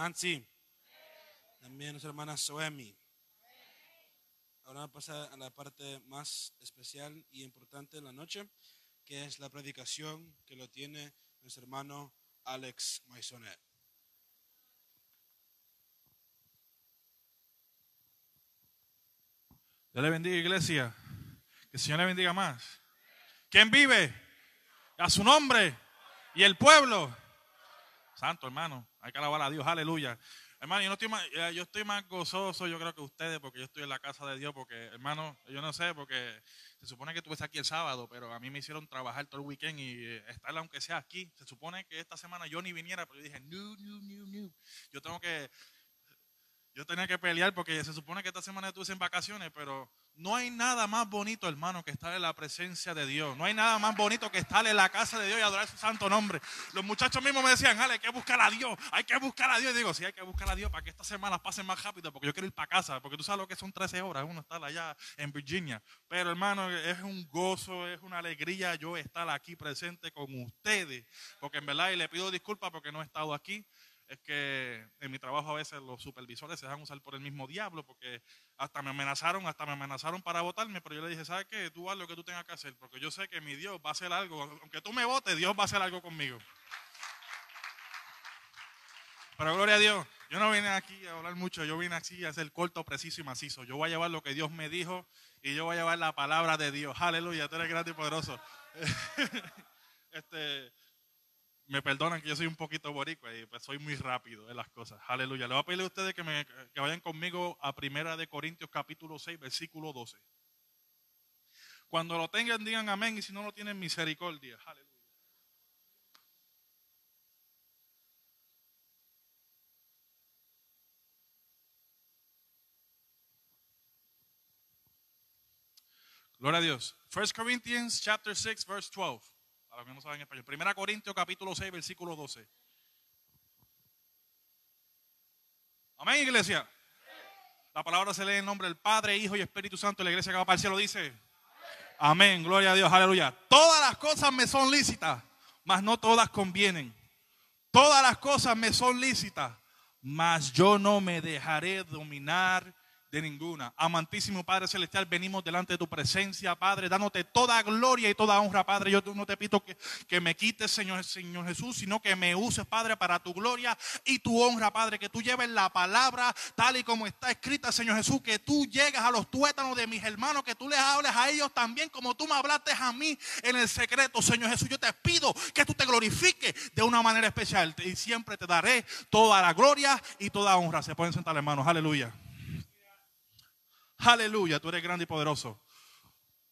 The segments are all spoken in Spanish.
Nancy. También nuestra hermana Soemi. Ahora vamos a pasar a la parte más especial y importante de la noche, que es la predicación que lo tiene nuestro hermano Alex Maisonet. Dios le bendiga, iglesia. Que el Señor le bendiga más. ¿Quién vive? A su nombre. Y el pueblo. Santo, hermano. Hay que alabar a Dios. Aleluya. Hermano, yo, no estoy más, eh, yo estoy más gozoso, yo creo que ustedes, porque yo estoy en la casa de Dios. Porque, hermano, yo no sé, porque se supone que estuve aquí el sábado, pero a mí me hicieron trabajar todo el weekend y eh, estar aunque sea aquí. Se supone que esta semana yo ni viniera, pero yo dije, no, no, no, no. Yo tengo que yo tenía que pelear porque se supone que esta semana estuve en vacaciones, pero no hay nada más bonito, hermano, que estar en la presencia de Dios. No hay nada más bonito que estar en la casa de Dios y adorar su santo nombre. Los muchachos mismos me decían, Ale, hay que buscar a Dios, hay que buscar a Dios. Y digo, sí, hay que buscar a Dios para que estas semanas pasen más rápido, porque yo quiero ir para casa, porque tú sabes lo que son 13 horas, uno está allá en Virginia. Pero, hermano, es un gozo, es una alegría yo estar aquí presente con ustedes, porque en verdad, y le pido disculpas porque no he estado aquí es que en mi trabajo a veces los supervisores se dejan usar por el mismo diablo, porque hasta me amenazaron, hasta me amenazaron para votarme, pero yo le dije, ¿sabes qué? Tú haz lo que tú tengas que hacer, porque yo sé que mi Dios va a hacer algo, aunque tú me votes, Dios va a hacer algo conmigo. Pero gloria a Dios, yo no vine aquí a hablar mucho, yo vine aquí a hacer corto, preciso y macizo. Yo voy a llevar lo que Dios me dijo y yo voy a llevar la palabra de Dios. Aleluya, tú eres grande y poderoso. este, me perdonan que yo soy un poquito boricua y pues soy muy rápido en las cosas. Aleluya. Le voy a pedirle a ustedes que, me, vayan conmigo a Primera de Corintios capítulo 6, versículo 12. Cuando lo tengan, digan amén y si no lo tienen, misericordia. Aleluya. Gloria a Dios. 1 Corinthians chapter 6 verse 12. Para los que no saben español. Primera Corintios capítulo 6 versículo 12. Amén, iglesia. La palabra se lee en nombre del Padre, Hijo y Espíritu Santo. La iglesia que va para el cielo dice: Amén, gloria a Dios, aleluya. Todas las cosas me son lícitas, mas no todas convienen. Todas las cosas me son lícitas, mas yo no me dejaré dominar de ninguna. Amantísimo Padre Celestial, venimos delante de tu presencia, Padre, dándote toda gloria y toda honra, Padre. Yo no te pido que, que me quites, Señor, Señor Jesús, sino que me uses, Padre, para tu gloria y tu honra, Padre. Que tú lleves la palabra tal y como está escrita, Señor Jesús. Que tú llegues a los tuétanos de mis hermanos, que tú les hables a ellos también como tú me hablaste a mí en el secreto, Señor Jesús. Yo te pido que tú te glorifiques de una manera especial y siempre te daré toda la gloria y toda honra. Se pueden sentar, hermanos. Aleluya. Aleluya, tú eres grande y poderoso.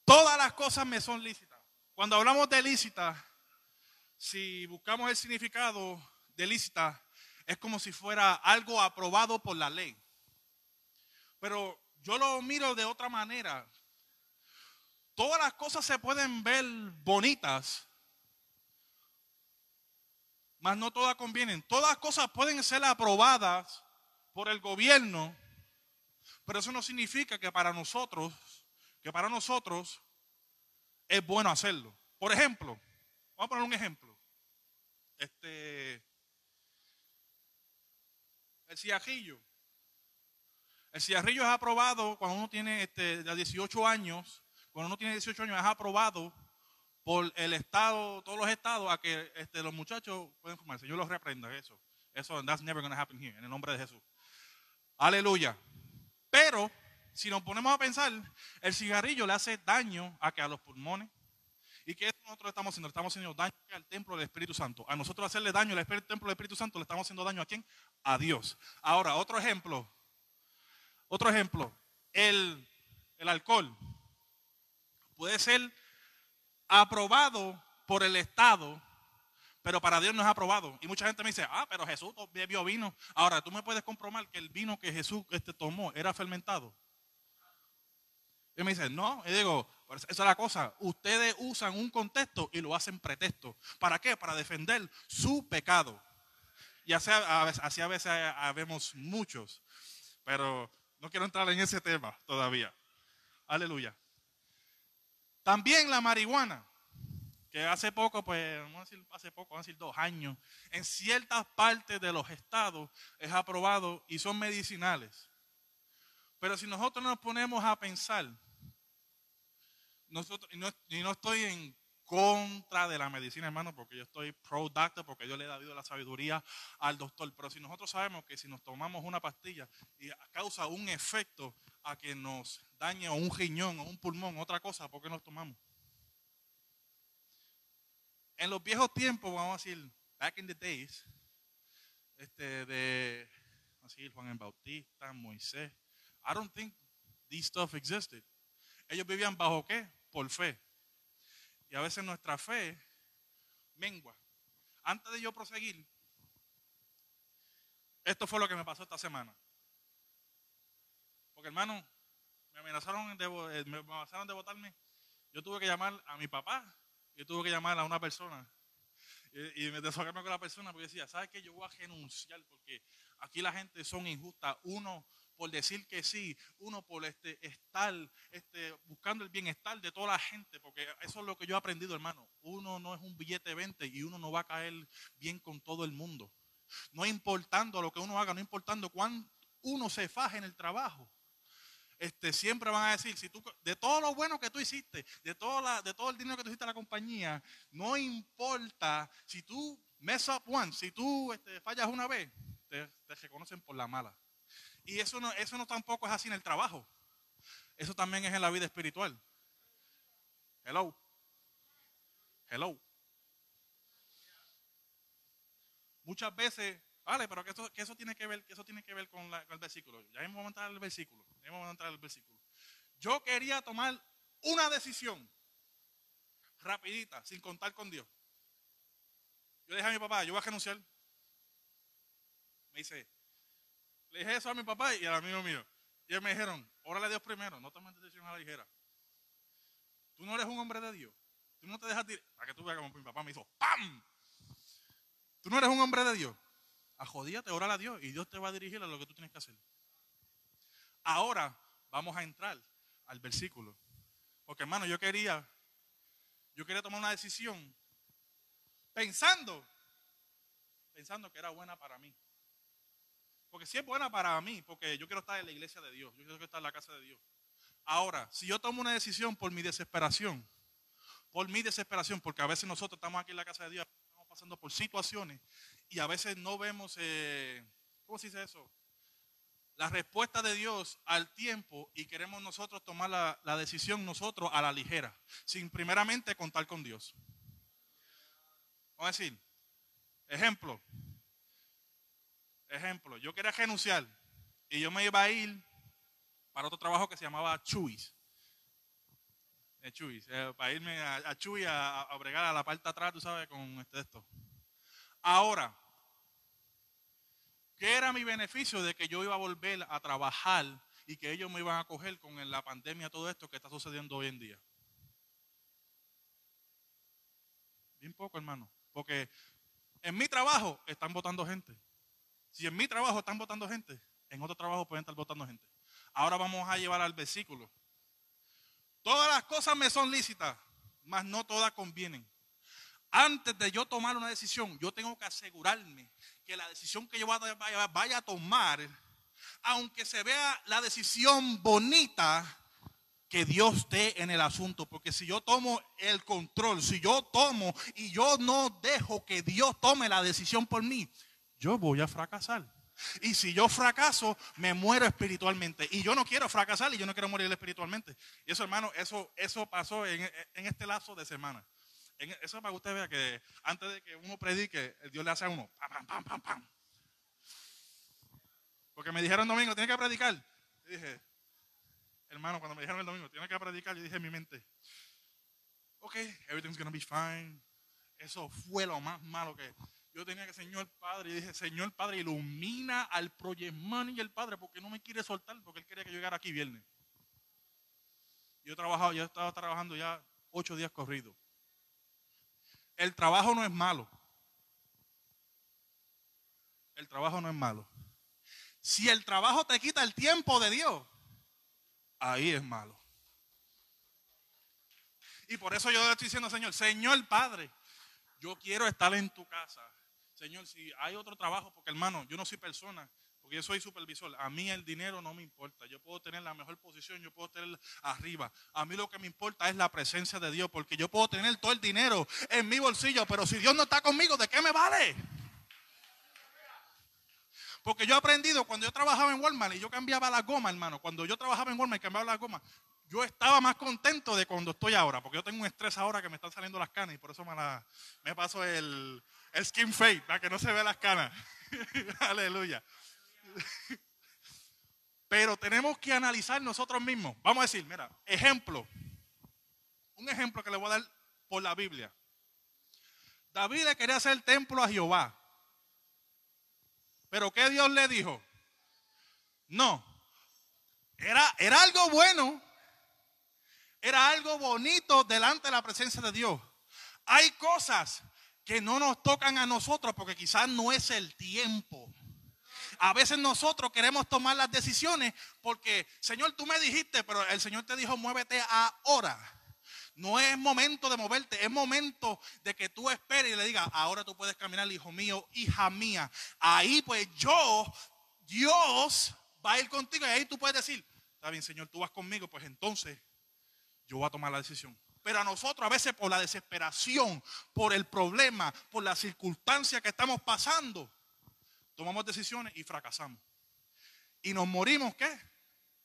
Todas las cosas me son lícitas. Cuando hablamos de lícita, si buscamos el significado de lícita, es como si fuera algo aprobado por la ley. Pero yo lo miro de otra manera. Todas las cosas se pueden ver bonitas, mas no todas convienen. Todas las cosas pueden ser aprobadas por el gobierno, pero eso no significa que para nosotros, que para nosotros es bueno hacerlo. Por ejemplo, vamos a poner un ejemplo. Este, el cigarrillo. El cigarrillo es aprobado cuando uno tiene este, 18 años. Cuando uno tiene 18 años es aprobado por el Estado, todos los estados, a que este, los muchachos pueden fumarse. Yo los reprendo eso. Eso, that's never going to happen here, en el nombre de Jesús. Aleluya. Pero si nos ponemos a pensar, el cigarrillo le hace daño a que a los pulmones. ¿Y qué nosotros estamos haciendo? estamos haciendo daño al templo del Espíritu Santo. A nosotros hacerle daño al templo del Espíritu Santo, le estamos haciendo daño a quién? A Dios. Ahora, otro ejemplo. Otro ejemplo. El, el alcohol puede ser aprobado por el Estado, pero para Dios no es aprobado. Y mucha gente me dice, ah, pero Jesús bebió vino. Ahora, tú me puedes comprobar que el vino que Jesús este, tomó era fermentado. Y me dice, no, y digo, esa es la cosa. Ustedes usan un contexto y lo hacen pretexto. ¿Para qué? Para defender su pecado. Y así así a veces vemos muchos. Pero no quiero entrar en ese tema todavía. Aleluya. También la marihuana, que hace poco, pues, vamos a decir, hace poco, vamos a decir dos años, en ciertas partes de los estados es aprobado y son medicinales. Pero si nosotros nos ponemos a pensar, nosotros, y no, y no estoy en contra de la medicina, hermano, porque yo estoy pro doctor, porque yo le he dado la sabiduría al doctor. Pero si nosotros sabemos que si nos tomamos una pastilla y causa un efecto a que nos dañe un riñón o un pulmón, otra cosa, ¿por qué nos tomamos? En los viejos tiempos, vamos a decir, back in the days, este, de así, Juan el Bautista, Moisés, I don't think this stuff existed. Ellos vivían bajo qué? Por fe. Y a veces nuestra fe mengua. Antes de yo proseguir, esto fue lo que me pasó esta semana. Porque hermano, me amenazaron de, eh, me amenazaron de votarme. Yo tuve que llamar a mi papá, yo tuve que llamar a una persona. Y, y me desahogarme con la persona porque decía, ¿sabes qué? Yo voy a renunciar porque aquí la gente son injustas. Uno por decir que sí, uno por este, estar este, buscando el bienestar de toda la gente, porque eso es lo que yo he aprendido, hermano. Uno no es un billete 20 y uno no va a caer bien con todo el mundo. No importando lo que uno haga, no importando cuán uno se faje en el trabajo. Este, siempre van a decir, si tú, de todo lo bueno que tú hiciste, de, toda de todo el dinero que tú hiciste a la compañía, no importa si tú mess up once, si tú este, fallas una vez, te reconocen por la mala. Y eso no, eso no tampoco es así en el trabajo. Eso también es en la vida espiritual. Hello. Hello. Muchas veces, vale, pero que eso, que eso tiene que ver, que eso tiene que ver con, el versículo. Ya vamos a entrar al versículo. Ya vamos a entrar al versículo. Yo quería tomar una decisión rapidita, sin contar con Dios. Yo le dije a mi papá, yo voy a renunciar. Me dice, le dije eso a mi papá y al amigo mío. Y ellos me dijeron, órale a Dios primero, no tomes decisión a la ligera. Tú no eres un hombre de Dios. Tú no te dejas tirar. Para que tú veas como mi papá me hizo ¡pam! Tú no eres un hombre de Dios. A jodíate, órale a Dios y Dios te va a dirigir a lo que tú tienes que hacer. Ahora vamos a entrar al versículo. Porque hermano, yo quería, yo quería tomar una decisión pensando, pensando que era buena para mí. Porque si es buena para mí, porque yo quiero estar en la iglesia de Dios, yo quiero estar en la casa de Dios. Ahora, si yo tomo una decisión por mi desesperación, por mi desesperación, porque a veces nosotros estamos aquí en la casa de Dios, pasando por situaciones y a veces no vemos, eh, ¿cómo se dice eso? La respuesta de Dios al tiempo y queremos nosotros tomar la, la decisión nosotros a la ligera, sin primeramente contar con Dios. Vamos a decir, ejemplo, Ejemplo, yo quería renunciar y yo me iba a ir para otro trabajo que se llamaba Chuis. Eh, eh, para irme a, a Chuy a, bregar a la parte atrás, tú sabes, con este, esto. Ahora, ¿qué era mi beneficio de que yo iba a volver a trabajar y que ellos me iban a coger con la pandemia, todo esto que está sucediendo hoy en día? Bien poco, hermano. Porque en mi trabajo están votando gente. Si en mi trabajo están votando gente, en otro trabajo pueden estar votando gente. Ahora vamos a llevar al versículo. Todas las cosas me son lícitas, mas no todas convienen. Antes de yo tomar una decisión, yo tengo que asegurarme que la decisión que yo vaya a tomar, aunque se vea la decisión bonita, que Dios esté en el asunto. Porque si yo tomo el control, si yo tomo y yo no dejo que Dios tome la decisión por mí, yo voy a fracasar. Y si yo fracaso, me muero espiritualmente. Y yo no quiero fracasar y yo no quiero morir espiritualmente. Y eso, hermano, eso, eso pasó en, en este lazo de semana. eso para que usted vea que antes de que uno predique, Dios le hace a uno. Pam, pam, pam, pam, Porque me dijeron domingo, tiene que predicar. Y dije, hermano, cuando me dijeron el domingo, tiene que predicar, yo dije en mi mente, ok, everything's gonna be fine. Eso fue lo más malo que yo tenía que, Señor Padre, y dije, Señor Padre, ilumina al Project y el Padre, porque no me quiere soltar, porque él quería que yo llegara aquí viernes. Yo he trabajado, yo he estado trabajando ya ocho días corridos. El trabajo no es malo. El trabajo no es malo. Si el trabajo te quita el tiempo de Dios, ahí es malo. Y por eso yo le estoy diciendo, Señor, Señor Padre, yo quiero estar en tu casa. Señor, si hay otro trabajo, porque hermano, yo no soy persona, porque yo soy supervisor. A mí el dinero no me importa. Yo puedo tener la mejor posición, yo puedo tener arriba. A mí lo que me importa es la presencia de Dios, porque yo puedo tener todo el dinero en mi bolsillo, pero si Dios no está conmigo, ¿de qué me vale? Porque yo he aprendido cuando yo trabajaba en Walmart y yo cambiaba la goma, hermano. Cuando yo trabajaba en Walmart y cambiaba la goma, yo estaba más contento de cuando estoy ahora, porque yo tengo un estrés ahora que me están saliendo las canas y por eso me, me paso el, skin fade, para que no se vean las canas. Aleluya. Pero tenemos que analizar nosotros mismos. Vamos a decir, mira, ejemplo. Un ejemplo que le voy a dar por la Biblia. David le quería hacer el templo a Jehová. Pero ¿qué Dios le dijo? No. Era, era algo bueno era algo bonito delante de la presencia de Dios. Hay cosas que no nos tocan a nosotros porque quizás no es el tiempo. A veces nosotros queremos tomar las decisiones porque, Señor, tú me dijiste, pero el Señor te dijo, muévete ahora. No es momento de moverte, es momento de que tú esperes y le digas, ahora tú puedes caminar, hijo mío, hija mía. Ahí pues yo, Dios va a ir contigo y ahí tú puedes decir, está bien, Señor, tú vas conmigo, pues entonces yo voy a tomar la decisión. Pero a nosotros a veces por la desesperación, por el problema, por la circunstancia que estamos pasando, tomamos decisiones y fracasamos. Y nos morimos, ¿qué?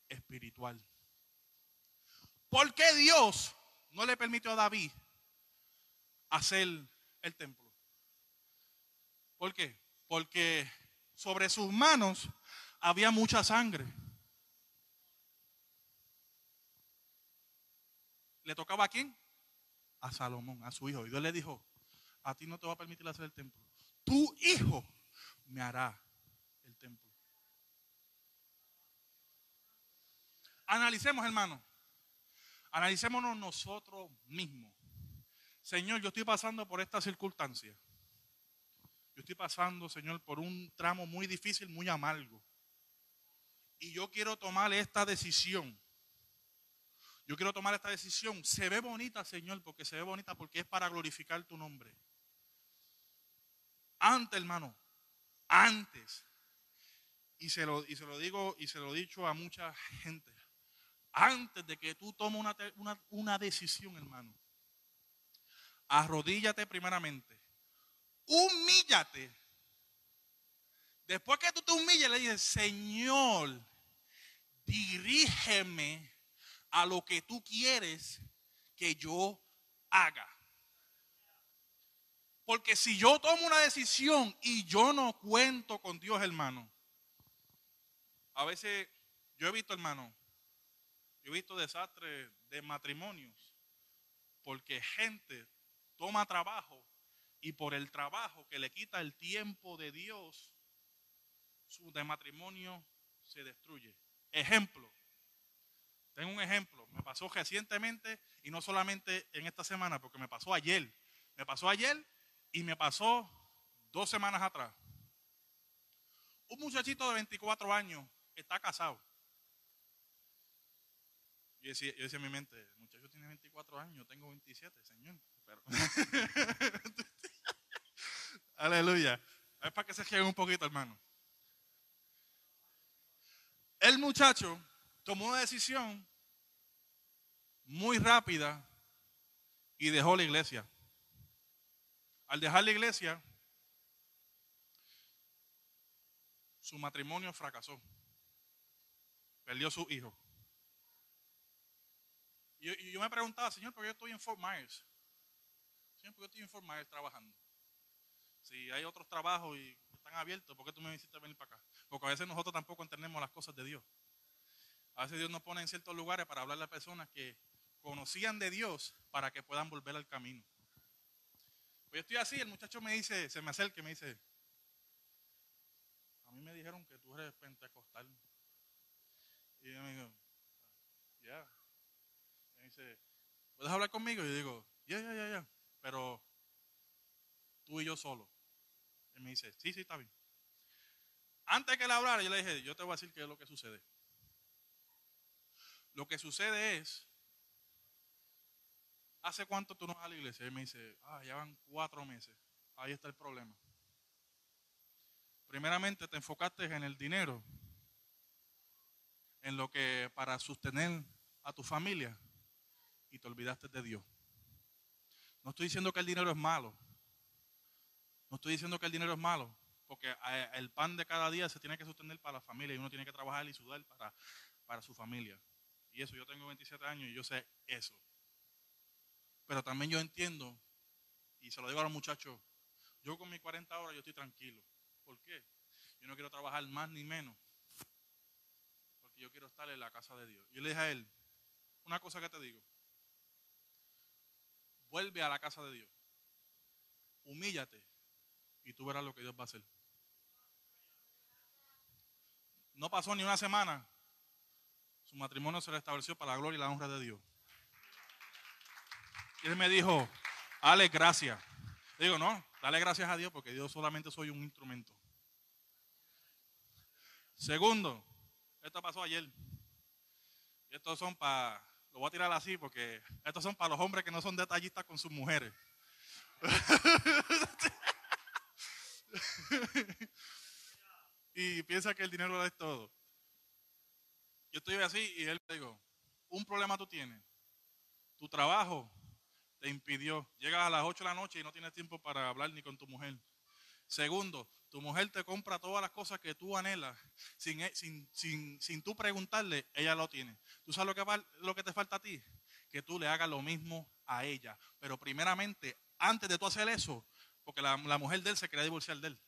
Espiritual. ¿Por qué Dios no le permitió a David hacer el templo? ¿Por qué? Porque sobre sus manos había mucha sangre. ¿Le tocaba a quién? A Salomón, a su hijo. Y Dios le dijo, a ti no te va a permitir hacer el templo. Tu hijo me hará el templo. Analicemos, hermano. Analicémonos nosotros mismos. Señor, yo estoy pasando por esta circunstancia. Yo estoy pasando, Señor, por un tramo muy difícil, muy amargo. Y yo quiero tomar esta decisión yo quiero tomar esta decisión. Se ve bonita, Señor, porque se ve bonita porque es para glorificar tu nombre. Antes, hermano, antes. Y se lo, y se lo digo y se lo he dicho a mucha gente. Antes de que tú tomes una, una decisión, hermano, arrodíllate primeramente. Humíllate. Después que tú te humilles, le dices, Señor, dirígeme a lo que tú quieres que yo haga. Porque si yo tomo una decisión y yo no cuento con Dios, hermano, a veces yo he visto, hermano, yo he visto desastres de matrimonios, porque gente toma trabajo y por el trabajo que le quita el tiempo de Dios, su de matrimonio se destruye. Ejemplo, tengo un ejemplo, me pasó recientemente y no solamente en esta semana, porque me pasó ayer. Me pasó ayer y me pasó dos semanas atrás. Un muchachito de 24 años está casado. Yo decía, en mi mente, el muchacho tiene 24 años, yo tengo 27, Señor. Aleluya. Es para que se quede un poquito, hermano. El muchacho tomó una decisión muy rápida y dejó la iglesia. Al dejar la iglesia, su matrimonio fracasó. Perdió su hijo. Y, yo me preguntaba, Señor, ¿por qué yo estoy en Fort Myers? Señor, ¿por qué estoy en Fort Myers trabajando? Si hay otros trabajos y están abiertos, ¿por qué tú me hiciste venir para acá? Porque a veces nosotros tampoco entendemos las cosas de Dios. A veces Dios nos pone en ciertos lugares para hablarle a personas que conocían de Dios para que puedan volver al camino. Pues yo estoy así, el muchacho me dice, se me acerca y me dice, a mí me dijeron que tú eres pentecostal. Y yo me digo, ya. Me dice, ¿puedes hablar conmigo? Y yo digo, ya, ya, ya, ya. Pero tú y yo solo. Y me dice, sí, sí, está bien. Antes que él hablara, yo le dije, yo te voy a decir qué es lo que sucede. Lo que sucede es, ¿hace cuánto tú no vas a la iglesia? Y me dice, ah, ya van cuatro meses. Ahí está el problema. Primeramente te enfocaste en el dinero, en lo que para sostener a tu familia y te olvidaste de Dios. No estoy diciendo que el dinero es malo. No estoy diciendo que el dinero es malo, porque eh, el pan de cada día se tiene que sostener para la familia y uno tiene que trabajar y sudar para, para su familia. Y eso, yo tengo 27 años y yo sé eso. Pero también yo entiendo, y se lo digo a los muchachos, yo con mis 40 horas yo estoy tranquilo. ¿Por qué? Yo no quiero trabajar más ni menos. Porque yo quiero estar en la casa de Dios. Yo le dije a él, una cosa que te digo. Vuelve a la casa de Dios. Humíllate y tú verás lo que Dios va a hacer. No pasó ni una semana. Su matrimonio se restableció para la gloria y la honra de Dios. Y él me dijo, dale gracias. Digo, no, dale gracias a Dios porque yo solamente soy un instrumento. Segundo, esto pasó ayer. Estos son para, lo voy a tirar así porque estos son para los hombres que no son detallistas con sus mujeres. y piensa que el dinero es todo. Yo estoy así y él le digo, un problema tú tienes. Tu trabajo te impidió. Llegas a las 8 de la noche y no tienes tiempo para hablar ni con tu mujer. Segundo, tu mujer te compra todas las cosas que tú anhelas. Sin, e, sin, sin, sin tú preguntarle, ella lo tiene. ¿Tú sabes lo que, lo que te falta a ti? Que tú le hagas lo mismo a ella. Pero primeramente, antes de tú hacer eso, porque la, la mujer de él se quería divorciar de él.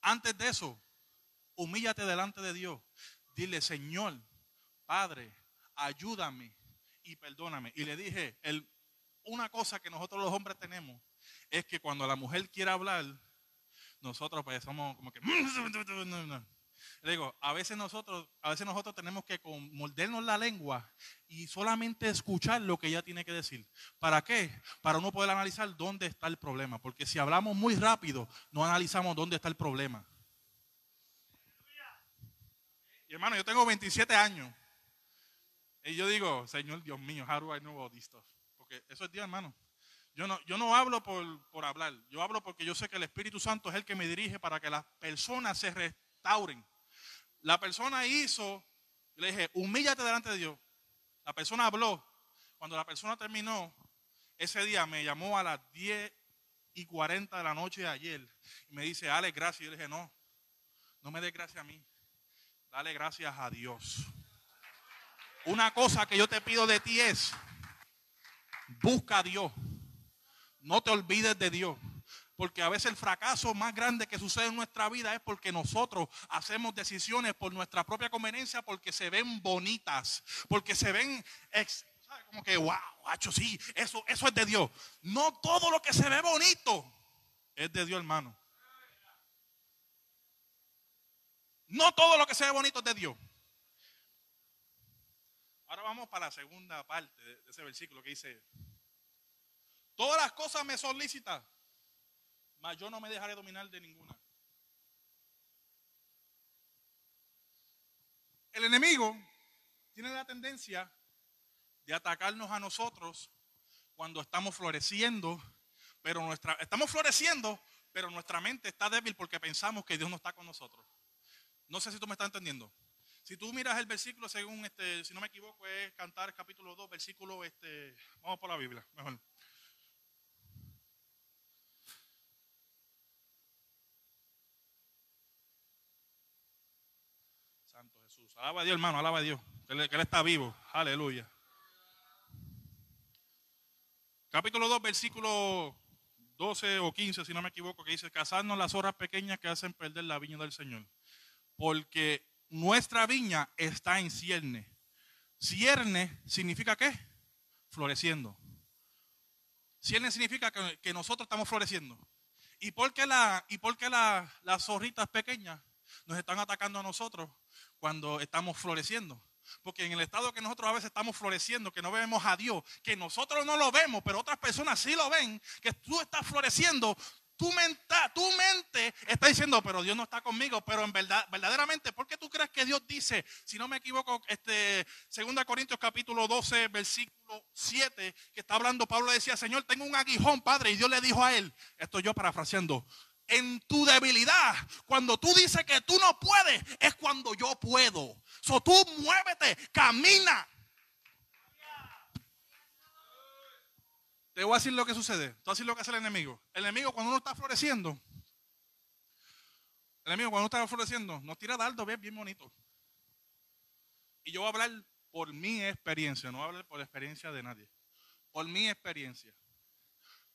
Antes de eso, humíllate delante de Dios. Dile, Señor, Padre, ayúdame y perdóname. Y le dije, una cosa que nosotros los hombres tenemos es que cuando la mujer quiere hablar, nosotros pues somos como que... Le digo, a veces nosotros, a veces nosotros tenemos que mordernos la lengua y solamente escuchar lo que ella tiene que decir. ¿Para qué? Para uno poder analizar dónde está el problema. Porque si hablamos muy rápido, no analizamos dónde está el problema. Y hermano, yo tengo 27 años. Y yo digo, Señor Dios mío, how do I know all this? Porque eso es Dios, hermano. Yo no, yo no hablo por, hablar, yo hablo porque yo sé que el Espíritu Santo es el que me dirige para que las personas se restauren. La persona hizo, le dije, humíllate delante de Dios. La persona habló. Cuando la persona terminó, ese día me llamó a las 10 y 40 de la noche de ayer y me dice, dale gracias. Yo le dije, no, no me des gracias a mí, dale gracias a Dios. Una cosa que yo te pido de ti es, busca a Dios. No te olvides de Dios. Porque a veces el fracaso más grande que sucede en nuestra vida es porque nosotros hacemos decisiones por nuestra propia conveniencia, porque se ven bonitas, porque se ven como que, wow, hacho, sí, eso, eso es de Dios. No todo lo que se ve bonito es de Dios, hermano. No todo lo que se ve bonito es de Dios. Ahora vamos para la segunda parte de ese versículo que dice, Todas las cosas me son mas yo no me dejaré dominar de ninguna. El enemigo tiene la tendencia de atacarnos a nosotros cuando estamos floreciendo, pero nuestra estamos floreciendo, pero nuestra mente está débil porque pensamos que Dios no está con nosotros. No sé si tú me estás entendiendo. Si tú miras el versículo según este, si no me equivoco, es Cantar capítulo 2, versículo este, vamos por la Biblia, mejor. Jesús. Alaba a Dios, hermano, alaba a Dios. Que él, que está vivo. Aleluya. Capítulo 2, versículo 12 o 15, si no me equivoco, que dice, cazarnos las horas pequeñas que hacen perder la viña del Señor. Porque nuestra viña está en cierne. Cierne significa qué? Floreciendo. Cierne significa que, nosotros estamos floreciendo. ¿Y por qué, la, y por las zorritas pequeñas nos están atacando a nosotros cuando estamos floreciendo? Porque en el estado que nosotros a veces estamos floreciendo, que no vemos a Dios, que nosotros no lo vemos, pero otras personas sí lo ven, que tú estás floreciendo, tu, tu mente está diciendo, pero Dios no está conmigo, pero en verdad, verdaderamente, ¿por qué tú crees que Dios dice, si no me equivoco, este 2 Corintios capítulo 12, versículo 7, que está hablando, Pablo decía, Señor, tengo un aguijón, Padre, y Dios le dijo a él, esto yo parafraseando, en tu debilidad, cuando tú dices que tú no puedes, es cuando yo puedo. So tú muévete, camina. Te voy a decir lo que sucede. Te voy a decir lo que hace el enemigo. El enemigo cuando uno está floreciendo, el enemigo cuando uno está floreciendo, nos tira dardo bien, bien bonito. Y yo voy a hablar por mi experiencia, no voy a hablar por la experiencia de nadie. Por mi experiencia.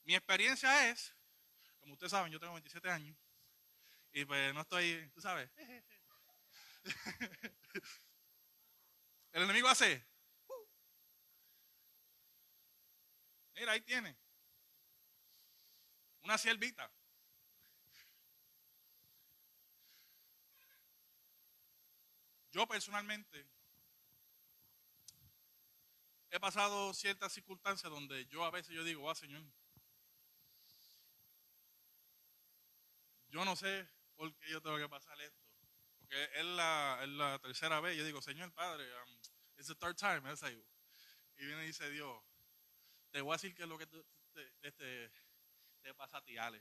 Mi experiencia es, como ustedes saben, yo tengo 27 años. Y pues no estoy, tú sabes. El enemigo hace. Mira, ahí tiene. Una siervita. Yo personalmente he pasado ciertas circunstancias donde yo a veces yo digo, ah, Señor, yo no sé por qué yo tengo que pasar esto. Porque es la, es la tercera vez. Yo digo, Señor Padre, um, it's the third time. y viene y dice Dios, te voy a decir que lo que te, te- te- pasa a ti, Ale.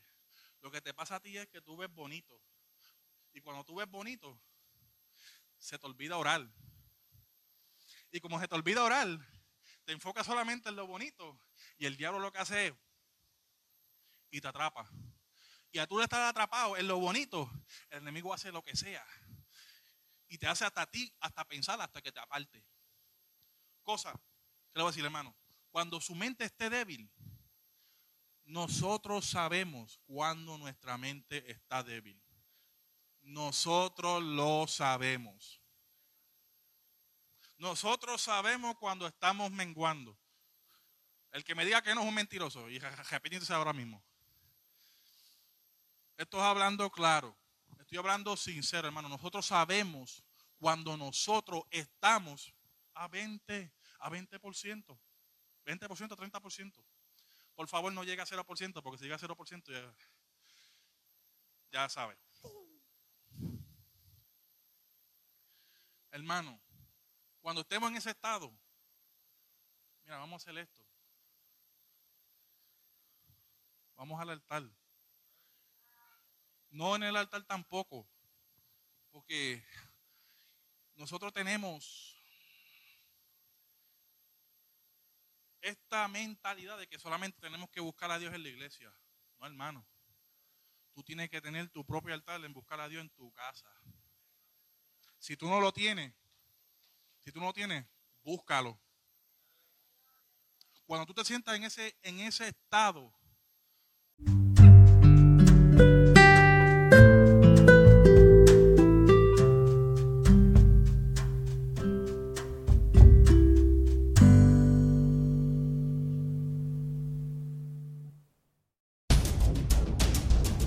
Lo que te pasa a ti es que tú ves bonito. Y cuando tú ves bonito, se te olvida orar. Y como se te olvida orar, te enfocas solamente en lo bonito. Y el diablo lo que hace es y te atrapa. Y a tú le estar atrapado en lo bonito, el enemigo hace lo que sea. Y te hace hasta ti, hasta pensar, hasta que te aparte. Cosa, te lo voy a decir, hermano. Cuando su mente esté débil, nosotros sabemos cuando nuestra mente está débil. Nosotros lo sabemos. Nosotros sabemos cuando estamos menguando. El que me diga que no es un mentiroso, y repitiéndose ahora mismo. Esto es hablando claro. Estoy hablando sincero, hermano. Nosotros sabemos cuando nosotros estamos a 20, a 20%, 20%, 30%. Por favor, no llegue a 0%, porque si llega a 0%, ya, ya sabe. Hermano, cuando estemos en ese estado, mira, vamos a hacer esto. Vamos al altar. No en el altar tampoco, porque nosotros tenemos esta mentalidad de que solamente tenemos que buscar a Dios en la iglesia. No, hermano. Tú tienes que tener tu propio altar en buscar a Dios en tu casa. Si tú no lo tienes, si tú no lo tienes, búscalo. Cuando tú te sientas en ese, en ese estado,